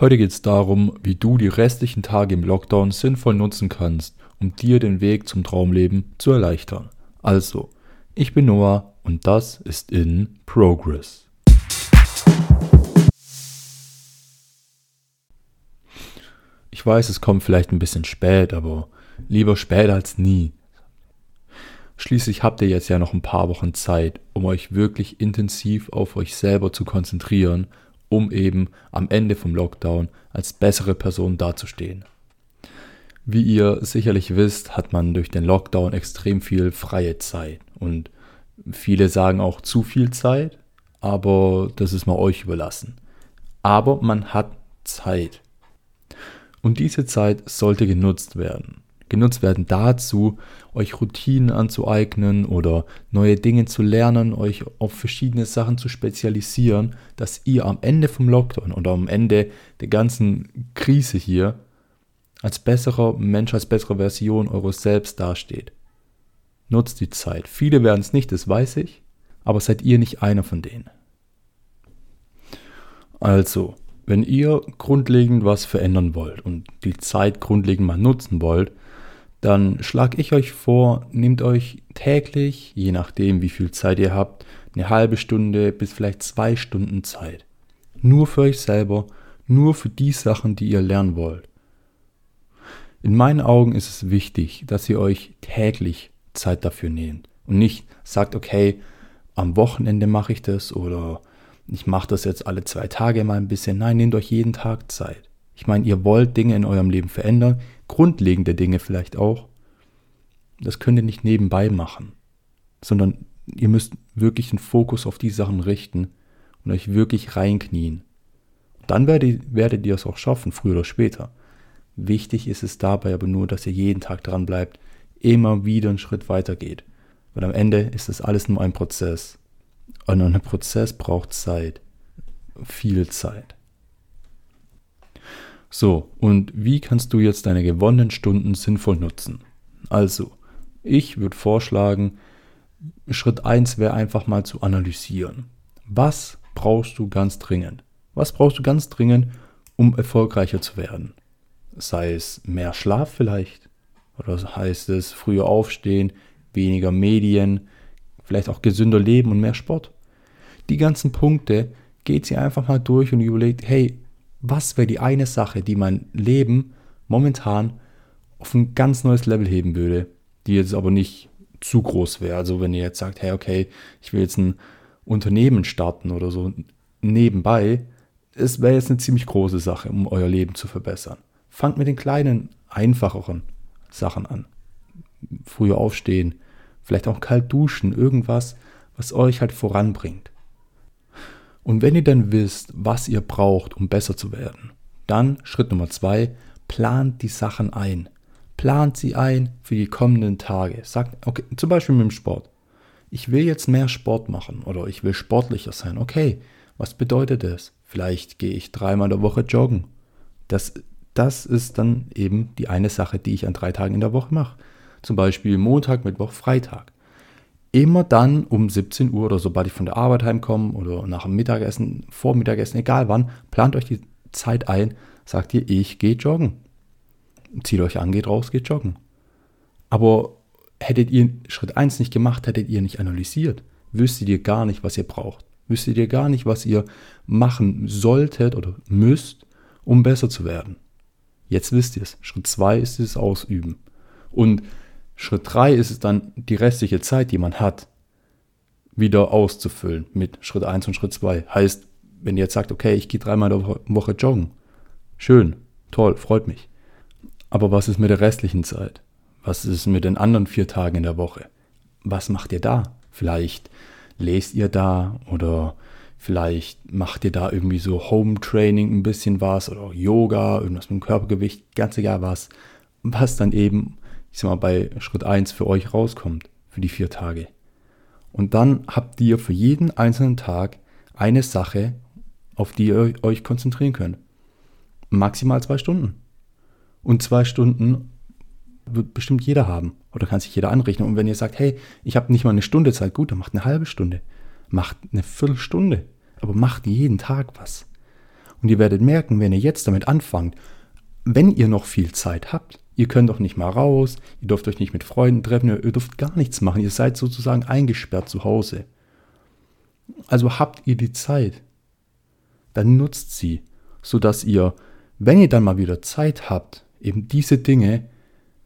Heute geht es darum, wie du die restlichen Tage im Lockdown sinnvoll nutzen kannst, um dir den Weg zum Traumleben zu erleichtern. Also, ich bin Noah und das ist in Progress. Ich weiß, es kommt vielleicht ein bisschen spät, aber lieber spät als nie. Schließlich habt ihr jetzt ja noch ein paar Wochen Zeit, um euch wirklich intensiv auf euch selber zu konzentrieren um eben am Ende vom Lockdown als bessere Person dazustehen. Wie ihr sicherlich wisst, hat man durch den Lockdown extrem viel freie Zeit und viele sagen auch zu viel Zeit, aber das ist mal euch überlassen. Aber man hat Zeit. Und diese Zeit sollte genutzt werden genutzt werden dazu, euch Routinen anzueignen oder neue Dinge zu lernen, euch auf verschiedene Sachen zu spezialisieren, dass ihr am Ende vom Lockdown oder am Ende der ganzen Krise hier als besserer Mensch, als bessere Version eures Selbst dasteht. Nutzt die Zeit. Viele werden es nicht, das weiß ich, aber seid ihr nicht einer von denen. Also, wenn ihr grundlegend was verändern wollt und die Zeit grundlegend mal nutzen wollt, dann schlage ich euch vor, nehmt euch täglich, je nachdem wie viel Zeit ihr habt, eine halbe Stunde bis vielleicht zwei Stunden Zeit. Nur für euch selber, nur für die Sachen, die ihr lernen wollt. In meinen Augen ist es wichtig, dass ihr euch täglich Zeit dafür nehmt und nicht sagt, okay, am Wochenende mache ich das oder ich mache das jetzt alle zwei Tage mal ein bisschen. Nein, nehmt euch jeden Tag Zeit. Ich meine, ihr wollt Dinge in eurem Leben verändern, grundlegende Dinge vielleicht auch. Das könnt ihr nicht nebenbei machen, sondern ihr müsst wirklich einen Fokus auf die Sachen richten und euch wirklich reinknien. Dann werdet, werdet ihr es auch schaffen, früher oder später. Wichtig ist es dabei aber nur, dass ihr jeden Tag dran bleibt, immer wieder einen Schritt weiter geht. Weil am Ende ist das alles nur ein Prozess. Und ein Prozess braucht Zeit. Viel Zeit. So, und wie kannst du jetzt deine gewonnenen Stunden sinnvoll nutzen? Also, ich würde vorschlagen, Schritt 1 wäre einfach mal zu analysieren. Was brauchst du ganz dringend? Was brauchst du ganz dringend, um erfolgreicher zu werden? Sei es mehr Schlaf vielleicht? Oder heißt es früher aufstehen, weniger Medien, vielleicht auch gesünder leben und mehr Sport? Die ganzen Punkte geht sie einfach mal durch und überlegt, hey, was wäre die eine Sache, die mein Leben momentan auf ein ganz neues Level heben würde, die jetzt aber nicht zu groß wäre. Also wenn ihr jetzt sagt, hey, okay, ich will jetzt ein Unternehmen starten oder so nebenbei, es wäre jetzt eine ziemlich große Sache, um euer Leben zu verbessern. Fangt mit den kleinen, einfacheren Sachen an. Früher aufstehen, vielleicht auch kalt duschen, irgendwas, was euch halt voranbringt. Und wenn ihr dann wisst, was ihr braucht, um besser zu werden, dann Schritt Nummer zwei, plant die Sachen ein. Plant sie ein für die kommenden Tage. Sagt, okay, zum Beispiel mit dem Sport. Ich will jetzt mehr Sport machen oder ich will sportlicher sein. Okay, was bedeutet das? Vielleicht gehe ich dreimal in der Woche joggen. Das, das ist dann eben die eine Sache, die ich an drei Tagen in der Woche mache. Zum Beispiel Montag, Mittwoch, Freitag immer dann um 17 Uhr oder sobald ich von der Arbeit heimkomme oder nach dem Mittagessen, vor Mittagessen, egal wann, plant euch die Zeit ein, sagt ihr, ich gehe joggen. Zieht euch an, geht raus, geht joggen. Aber hättet ihr Schritt 1 nicht gemacht, hättet ihr nicht analysiert, wüsstet ihr gar nicht, was ihr braucht. Wüsstet ihr gar nicht, was ihr machen solltet oder müsst, um besser zu werden. Jetzt wisst ihr es. Schritt 2 ist es Ausüben. Und Schritt 3 ist es dann, die restliche Zeit, die man hat, wieder auszufüllen mit Schritt 1 und Schritt 2. Heißt, wenn ihr jetzt sagt, okay, ich gehe dreimal in der Woche joggen, schön, toll, freut mich. Aber was ist mit der restlichen Zeit? Was ist mit den anderen vier Tagen in der Woche? Was macht ihr da? Vielleicht lest ihr da oder vielleicht macht ihr da irgendwie so Home Training ein bisschen was oder Yoga, irgendwas mit dem Körpergewicht, ganz egal was, was dann eben ich sag mal, bei Schritt 1 für euch rauskommt, für die vier Tage. Und dann habt ihr für jeden einzelnen Tag eine Sache, auf die ihr euch konzentrieren könnt. Maximal zwei Stunden. Und zwei Stunden wird bestimmt jeder haben oder kann sich jeder anrechnen. Und wenn ihr sagt, hey, ich habe nicht mal eine Stunde Zeit, gut, dann macht eine halbe Stunde, macht eine Viertelstunde, aber macht jeden Tag was. Und ihr werdet merken, wenn ihr jetzt damit anfangt, wenn ihr noch viel Zeit habt, ihr könnt doch nicht mal raus, ihr dürft euch nicht mit Freunden treffen, ihr dürft gar nichts machen, ihr seid sozusagen eingesperrt zu Hause. Also habt ihr die Zeit, dann nutzt sie, sodass ihr, wenn ihr dann mal wieder Zeit habt, eben diese Dinge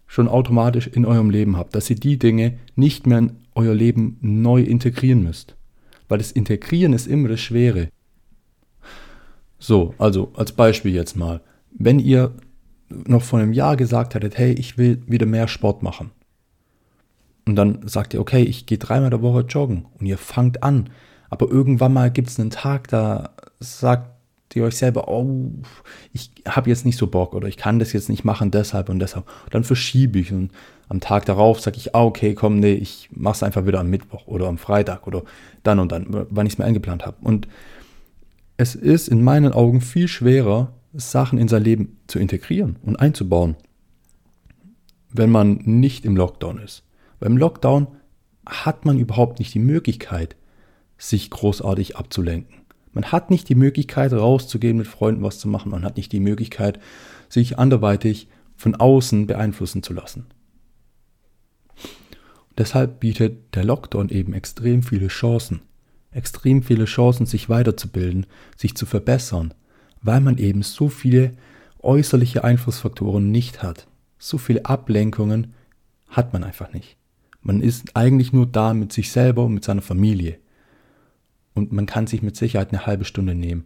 schon automatisch in eurem Leben habt, dass ihr die Dinge nicht mehr in euer Leben neu integrieren müsst. Weil das Integrieren ist immer das Schwere. So, also als Beispiel jetzt mal. Wenn ihr noch vor einem Jahr gesagt hättet, hey, ich will wieder mehr Sport machen. Und dann sagt ihr, okay, ich gehe dreimal der Woche joggen und ihr fangt an. Aber irgendwann mal gibt es einen Tag, da sagt ihr euch selber, oh, ich habe jetzt nicht so Bock oder ich kann das jetzt nicht machen, deshalb und deshalb. Dann verschiebe ich und am Tag darauf sage ich, ah, okay, komm, nee, ich mache es einfach wieder am Mittwoch oder am Freitag oder dann und dann, wann ich es mir eingeplant habe. Und es ist in meinen Augen viel schwerer, Sachen in sein Leben zu integrieren und einzubauen, wenn man nicht im Lockdown ist. Beim Lockdown hat man überhaupt nicht die Möglichkeit, sich großartig abzulenken. Man hat nicht die Möglichkeit, rauszugehen, mit Freunden was zu machen. Man hat nicht die Möglichkeit, sich anderweitig von außen beeinflussen zu lassen. deshalb bietet der Lockdown eben extrem viele Chancen. Extrem viele Chancen, sich weiterzubilden, sich zu verbessern, weil man eben so viele äußerliche Einflussfaktoren nicht hat. So viele Ablenkungen hat man einfach nicht. Man ist eigentlich nur da mit sich selber und mit seiner Familie. Und man kann sich mit Sicherheit eine halbe Stunde nehmen,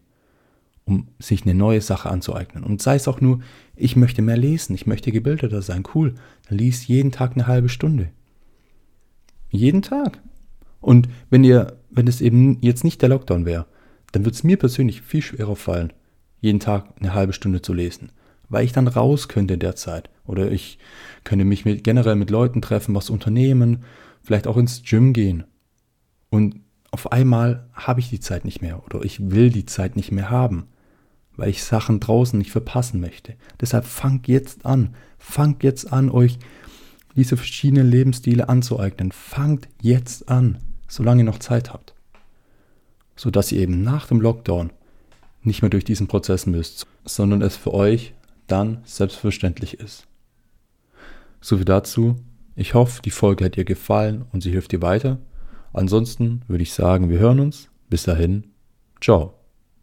um sich eine neue Sache anzueignen. Und sei es auch nur, ich möchte mehr lesen, ich möchte gebildeter sein, cool, dann liest jeden Tag eine halbe Stunde. Jeden Tag. Und wenn ihr, wenn es eben jetzt nicht der Lockdown wäre, dann würde es mir persönlich viel schwerer fallen, jeden Tag eine halbe Stunde zu lesen, weil ich dann raus könnte in der Zeit. Oder ich könnte mich mit, generell mit Leuten treffen, was unternehmen, vielleicht auch ins Gym gehen. Und auf einmal habe ich die Zeit nicht mehr oder ich will die Zeit nicht mehr haben, weil ich Sachen draußen nicht verpassen möchte. Deshalb fangt jetzt an, fangt jetzt an, euch diese verschiedenen Lebensstile anzueignen. Fangt jetzt an, solange ihr noch Zeit habt, sodass ihr eben nach dem Lockdown nicht mehr durch diesen Prozess müsst, sondern es für euch dann selbstverständlich ist. So viel dazu. Ich hoffe, die Folge hat dir gefallen und sie hilft dir weiter. Ansonsten würde ich sagen, wir hören uns. Bis dahin, ciao.